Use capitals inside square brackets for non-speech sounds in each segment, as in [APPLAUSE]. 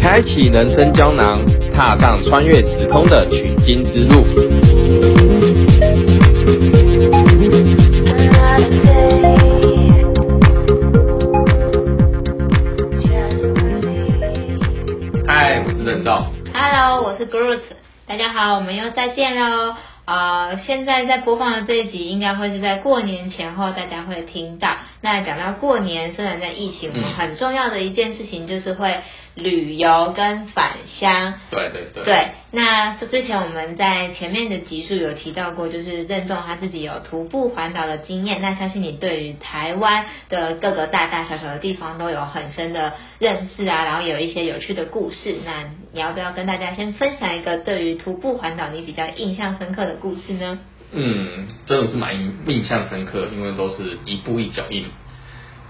开启人生胶囊，踏上穿越时空的取经之路。嗨，我是任照。Hello，我是 Groot。大家好，我们又再见喽。呃，现在在播放的这一集应该会是在过年前后大家会听到。那讲到过年，虽然在疫情，我们嗯很重要的一件事情就是会旅游跟返乡。对对对。对，那是之前我们在前面的集数有提到过，就是任重他自己有徒步环岛的经验，那相信你对于台湾的各个大大小小的地方都有很深的认识啊，然后有一些有趣的故事。那你要不要跟大家先分享一个对于徒步环岛你比较印象深刻的故事呢？嗯，真的是蛮印印象深刻，因为都是一步一脚印。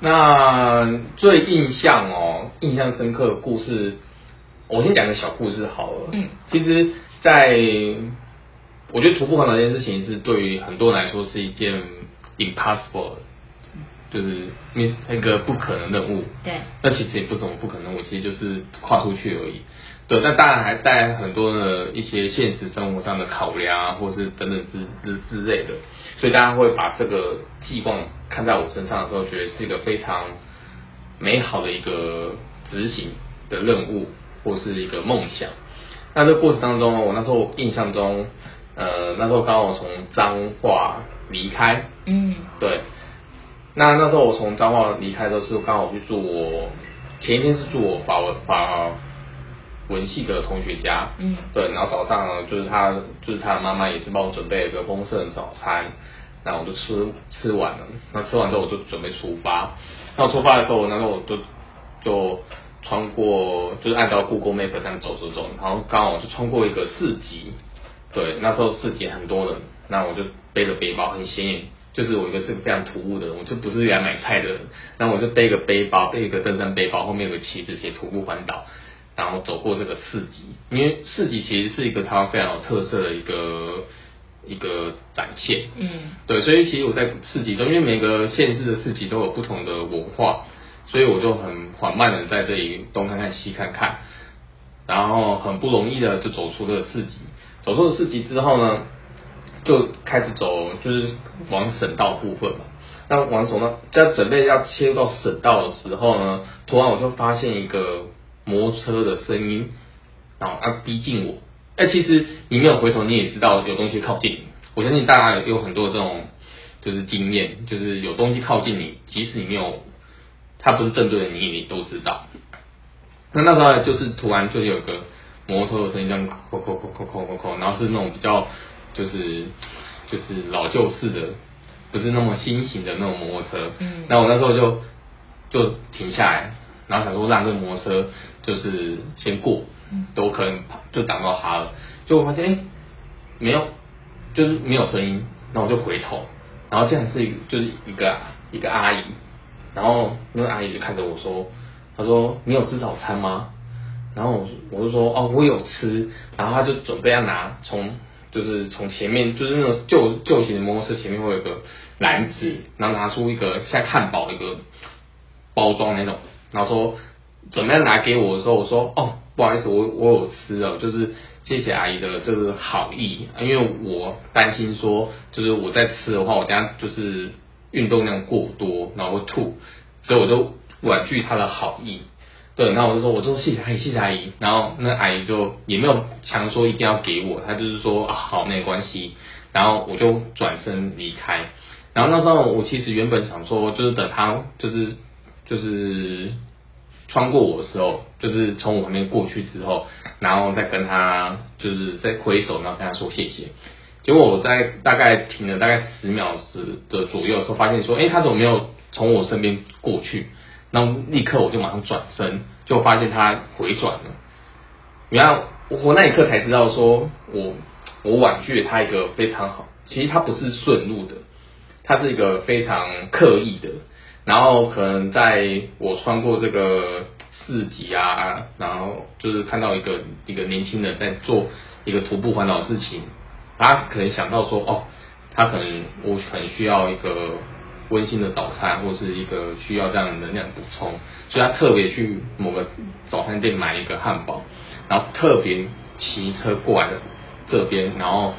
那最印象哦，印象深刻的故事，我先讲个小故事好了。嗯，其实，在我觉得徒步环岛这件事情是对于很多人来说是一件 impossible，的就是那那个不可能任务。对，那其实也不是什么不可能，我其实就是跨出去而已。对，那当然还带很多的一些现实生活上的考量啊，或是等等之之之类的，所以大家会把这个寄望看在我身上的时候，觉得是一个非常美好的一个执行的任务，或是一个梦想。那这过程当中，我那时候印象中，呃，那时候刚好从彰化离开，嗯对，那那时候我从彰化离开的时候是刚好去住我前一天是住我法文法文系的同学家，嗯。对，然后早上就是他就是他的妈妈也是帮我准备了一个丰盛的早餐，那我就吃吃完了，那吃完之后我就准备出发，那我出发的时候，那时候我就就穿过就是按照故宫 map 这样走走走，然后刚好就穿过一个市集，对，那时候市集很多人，那我就背着背包，很显眼，就是我一个是非常突兀的人，我就不是来买菜的人，然后我就背一个背包，背一个登山背包，后面有个旗子写徒步环岛，然后走过这个市集，因为市集其实是一个台湾非常有特色的一个一个展现，嗯。对，所以其实我在市集中，因为每个县市的市集都有不同的文化，所以我就很缓慢的在这里东看看西看看，然后很不容易的就走出这个市集。走出了市集之后呢，就开始走，就是往省道部分嘛。那往省道，在准备要切入到省道的时候呢，突然我就发现一个摩托车的声音，然后要逼近我。哎，其实你没有回头，你也知道有东西靠近。我相信大家有有很多这种就是经验，就是有东西靠近你，即使你没有，它不是正对着你，你都知道。那那时候就是突然就有个摩托的声音，这样扣扣扣扣扣扣扣，然后是那种比较就是就是老旧式的，不是那么新型的那种摩托车。嗯那我那时候就就停下来，然后想说让这个摩托车就是先过，都可能就挡到他了。就我发现哎、诶没有，就是没有声音，然后我就回头，然后这样是一个就是一个一个阿姨，然后那个阿姨就看着我说，她说你有吃早餐吗？然后我我就说哦我有吃，然后她就准备要拿从就是从前面就是那种旧旧型的摩托车前面会有个篮子，然后拿出一个像汉堡一个包装那种，然后说怎么样拿给我的时候，我说哦不好意思，我我有吃了，就是谢谢阿姨的这个好意，因为我担心说就是我在吃的话，我等下就是运动量过多，然后会吐，所以我就婉拒她的好意。对，然后我就说，我就说谢谢阿姨，谢谢阿姨。然后那阿姨就也没有强说一定要给我，她就是说啊好没关系。然后我就转身离开。然后那时候我其实原本想说，就是等她就是就是穿过我的时候，就是从我旁边过去之后，然后再跟她就是再挥手，然后跟她说谢谢。结果我在大概停了大概十秒时的左右的时候，发现说，哎，她怎么没有从我身边过去？那立刻我就马上转身，就发现他回转了。原来我那一刻才知道说，我我婉拒了他一个非常好，其实他不是顺路的，他是一个非常刻意的。然后可能在我穿过这个市集啊，然后就是看到一个一个年轻人在做一个徒步环岛的事情，他可能想到说，哦，他可能我很需要一个温馨的早餐，或是一个需要这样的能量补充，所以他特别去某个早餐店买一个汉堡，然后特别骑车过来的这边，然后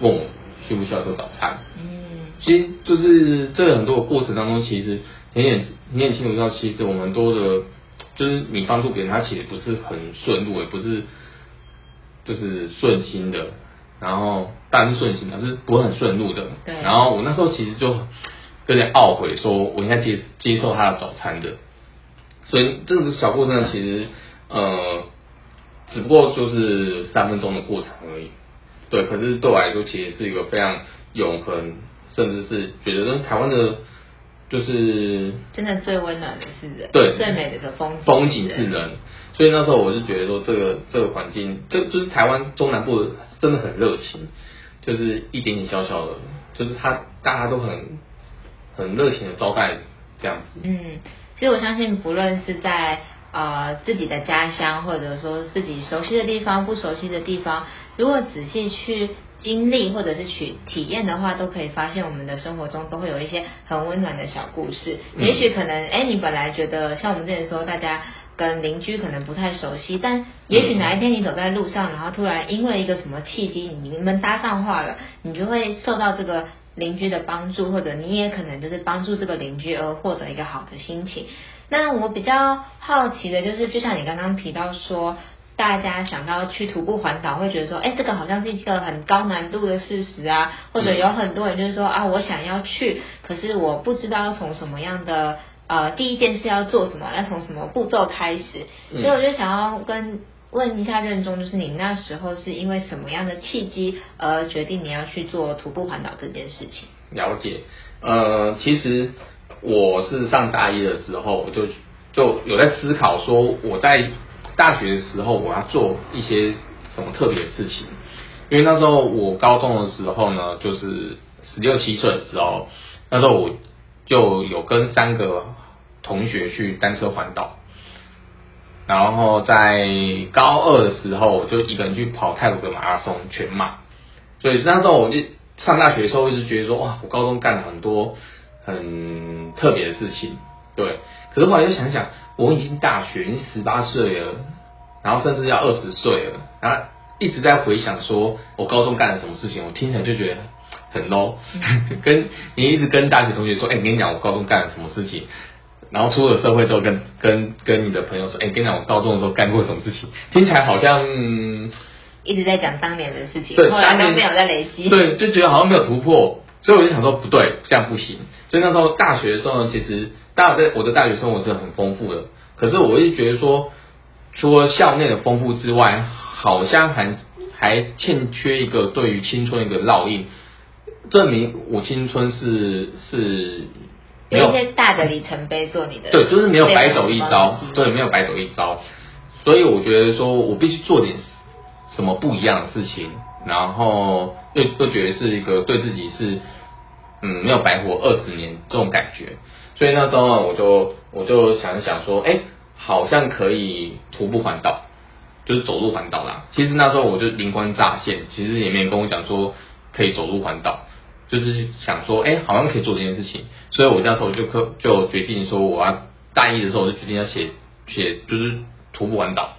问我需不需要做早餐。嗯其实就是这很多的过程当中，其实你也你也清楚知道，其实我们很多的，就是你帮助别人，他其实不是很顺路，也不是就是顺心的，然后当然是顺心的，是不会很顺路的。对然后我那时候其实就有点懊悔，说我应该接接受他的早餐的。所以这个小过程其实呃，只不过就是三分钟的过程而已。对，可是对我来说，其实是一个非常永恒，甚至是觉得跟台湾的，就是真的最温暖的是人，对最美的风景风景是人。所以那时候我就觉得说，这个这个环境，这就是台湾中南部真的很热情，就是一点点小小的，就是他大家都很很热情的招待这样子。嗯，其实我相信，不论是在呃自己的家乡，或者说自己熟悉的地方、不熟悉的地方，如果仔细去经历或者是去体验的话，都可以发现我们的生活中都会有一些很温暖的小故事。嗯也许可能，哎，你本来觉得像我们之前说，大家。跟邻居可能不太熟悉，但也许哪一天你走在路上，然后突然因为一个什么契机，你们搭上话了，你就会受到这个邻居的帮助，或者你也可能就是帮助这个邻居而获得一个好的心情。那我比较好奇的就是，就像你刚刚提到说，大家想到去徒步环岛，会觉得说，哎，这个好像是一个很高难度的事实啊，或者有很多人就是说啊，我想要去，可是我不知道要从什么样的呃第一件事要做什么，要从什么步骤开始，嗯所以我就想要跟。问一下任中，就是你那时候是因为什么样的契机而决定你要去做徒步环岛这件事情？了解，呃，其实我是上大一的时候，我就就有在思考说，我在大学的时候我要做一些什么特别的事情，因为那时候我高中的时候呢，就是十六七岁的时候，那时候我就有跟三个同学去单车环岛。然后在高二的时候，我就一个人去跑泰国的马拉松全马，所以那时候我就上大学的时候，一直觉得说，哇，我高中干了很多很特别的事情，对。可是后来又想想，我已经大学，已经十八岁了，然后甚至要二十岁了，然后一直在回想说我高中干了什么事情，我听起来就觉得很 low。[LAUGHS] 跟你一直跟大学同学说，哎、我跟你讲，我高中干了什么事情。然后出了社会之后跟，跟跟你的朋友说，哎、跟你讲，我高中的时候干过什么事情，听起来好像、嗯一直在讲当年的事情，对，后来都没有在累积。对，就觉得好像没有突破，所以我就想说不对，这样不行。所以那时候大学的时候呢，其实当然在我的大学生活是很丰富的，可是我一直觉得说，除了校内的丰富之外，好像还还欠缺一个对于青春一个烙印，证明我青春是是没有。有一些大的里程碑做你的，对，就是没有白走一遭。对，没有白走一遭，所以我觉得说我必须做点什么不一样的事情，然后又又觉得是一个对自己是嗯没有白活二十年这种感觉，所以那时候呢，我就我就想一想说，哎，好像可以徒步环岛，就是走路环岛啦。其实那时候我就灵光乍现，其实也没人跟我讲说可以走路环岛，就是想说，哎，好像可以做这件事情，所以我那时候就可就决定说，我要大一的时候我就决定要写写就是徒步环岛，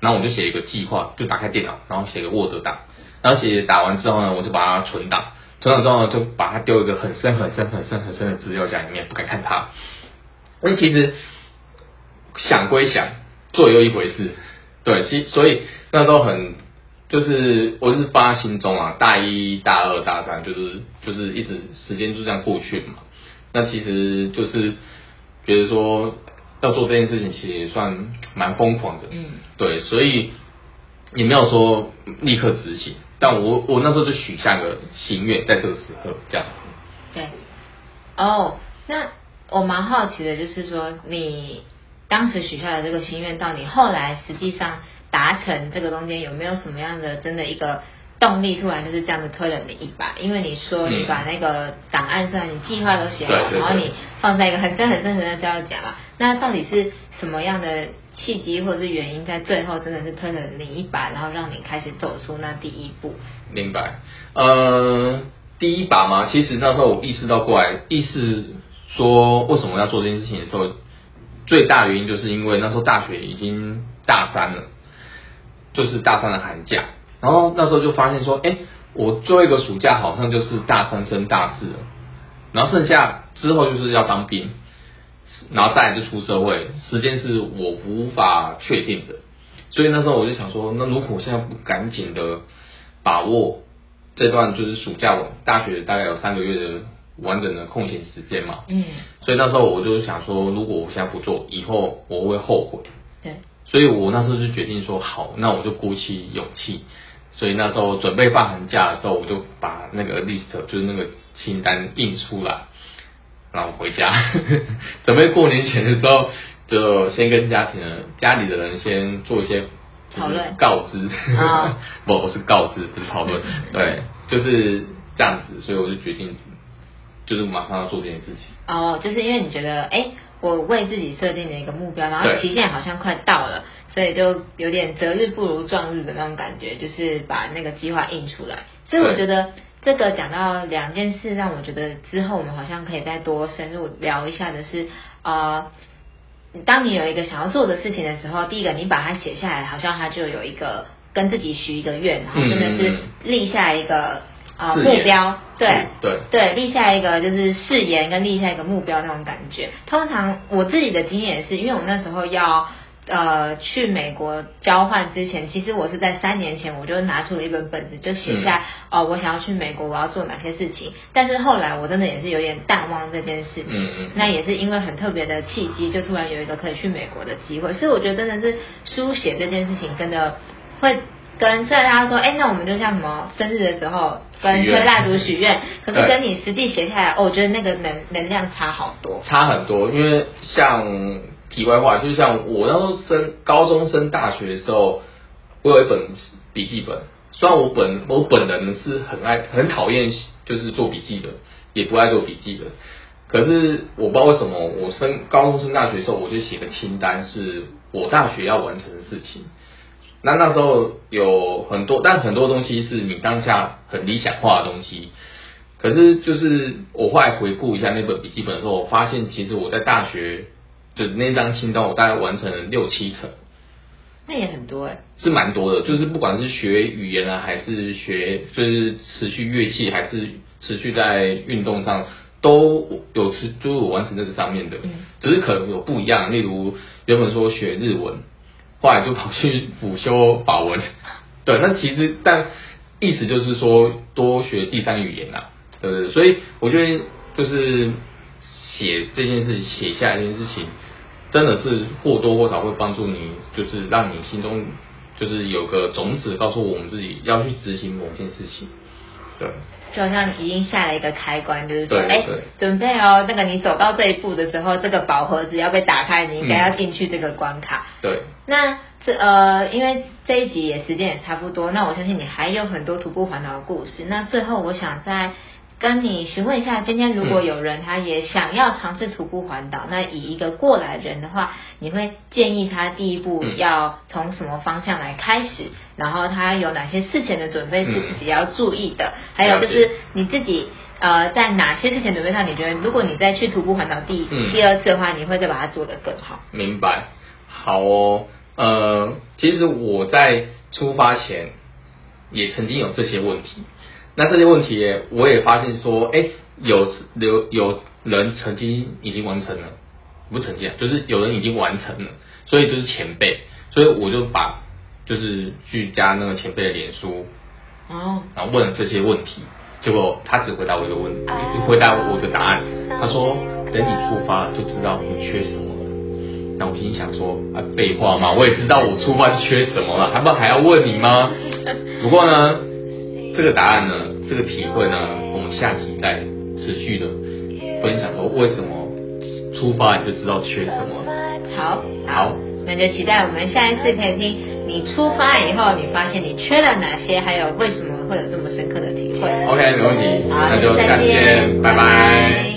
然后我就写一个计划，就打开电脑，然后写个 Word 档，然后写打完之后呢，我就把它存档，存档之后呢，就把它丢一个很深很深很深很深的资料夹里面，不敢看它。因为其实想归想，做又一回事，对，其所以那时候很就是我是放在心中啊，大一大二大三就是就是一直时间就这样过去嘛。那其实就是觉得说要做这件事情，其实也算蛮疯狂的，嗯，对，所以也没有说立刻执行，但我我那时候就许下个心愿，在这个时候这样子。对。哦，那我蛮好奇的，就是说你当时许下的这个心愿，到你后来实际上达成这个中间有没有什么样的真的一个动力，突然就是这样子推了你一把？因为你说你嗯把那个档案，虽然你计划都写好，然后你放在一个很深很深很深的资料夹嘛，那到底是什么样的契机或者是原因，在最后真的是推了你一把，然后让你开始走出那第一步？明白，呃，第一把嘛，其实那时候我意识到过来，意识说为什么要做这件事情的时候，最大原因就是因为那时候大学已经大三了，就是大三的寒假，然后那时候就发现说，哎，我最后一个暑假好像就是大三升大四了，然后剩下之后就是要当兵，然后再来就出社会，时间是我无法确定的，所以那时候我就想说，那如果我现在不赶紧的把握这段就是暑假，我大学大概有三个月的完整的空闲时间嘛，嗯，所以那时候我就想说，如果我现在不做，以后我会后悔。对，所以我那时候就决定说，好，那我就鼓起勇气。所以那时候准备放寒假的时候，我就把那个 list 就是那个清单印出来，然后回家 [LAUGHS] 准备过年前的时候，就先跟家庭的家里的人先做一些讨论告知啊，[LAUGHS] 不，我是告知，不是讨论，[LAUGHS] 对，就是这样子，所以我就决定，就是马上要做这件事情。哦，就是因为你觉得，哎，我为自己设定的一个目标，然后期限好像快到了，所以就有点择日不如撞日的那种感觉，就是把那个计划印出来。所以我觉得这个讲到两件事，让我觉得之后我们好像可以再多深入聊一下的是，呃。当你有一个想要做的事情的时候，第一个你把它写下来，好像它就有一个跟自己许一个愿，然后真的是立下一个呃誓言目标，对对对，立下一个就是誓言跟立下一个目标那种感觉。通常我自己的经验也是，因为我那时候要呃去美国交换之前，其实我是在三年前我就拿出了一本本子，就写下、哦我想要去美国，我要做哪些事情。但是后来我真的也是有点淡忘这件事情。嗯嗯那也是因为很特别的契机，就突然有一个可以去美国的机会，所以我觉得真的是书写这件事情真的会。跟虽然大家说，哎、那我们就像什么生日的时候跟吹蜡烛许愿，可是跟你实际写下来，哦，我觉得那个能能量差好多。差很多，因为像题外话，就像我那时候升高中升大学的时候，我有一本笔记本。虽然我本我本人是很爱很讨厌就是做笔记的，也不爱做笔记的，可是我不知道为什么，我升高中升大学的时候，我就写个清单，是我大学要完成的事情。那那时候有很多，但很多东西是你当下很理想化的东西，可是就是我后来回顾一下那本笔记本的时候，我发现其实我在大学就那张清单，我大概完成了六七成，那也很多哎，是蛮多的。就是不管是学语言啊，还是学就是持续乐器，还是持续在运动上，都有持都有完成这个上面的嗯，只是可能有不一样。例如原本说学日文，后来就跑去辅修法文，[LAUGHS] 对，那其实但意思就是说多学第三语言啊，对不对？所以我觉得就是写这件事，写下来这件事情，真的是或多或少会帮助你，就是让你心中就是有个种子，告诉我们自己要去执行某件事情，对。就好像已经下了一个开关，就是说，哎对，准备哦，那个你走到这一步的时候，这个宝盒子要被打开，你应该嗯要进去这个关卡。对，那这呃，因为这一集也时间也差不多，那我相信你还有很多徒步环岛的故事。那最后我想再跟你询问一下，今天如果嗯有人他也想要尝试徒步环岛，那以一个过来人的话，你会建议他第一步嗯要从什么方向来开始？然后他有哪些事前的准备是嗯自己要注意的？还有就是你自己。呃，在哪些事前准备上，你觉得如果你再去徒步环岛第、嗯第二次的话，你会再把它做得更好？明白。好哦，呃，其实我在出发前也曾经有这些问题。那这些问题，我也发现说，哎，有有有人曾经已经完成了，不是曾经啊，就是有人已经完成了，所以就是前辈，所以我就把就是去加那个前辈的脸书，哦，然后问了这些问题，结果他只回答我一个问题，回答我一个答案。他说，等你出发就知道你缺什么了。那我心想说，啊，废话嘛，我也知道我出发就缺什么了，还不还要问你吗？[LAUGHS] 不过呢，这个答案呢，这个体会呢，我们下集再持续的分享说为什么出发你就知道缺什么了。好，好，那就期待我们下一次可以听你出发以后，你发现你缺了哪些，还有为什么会有这么深刻的体会。OK，没问题，好，那就下次再见，见，拜拜。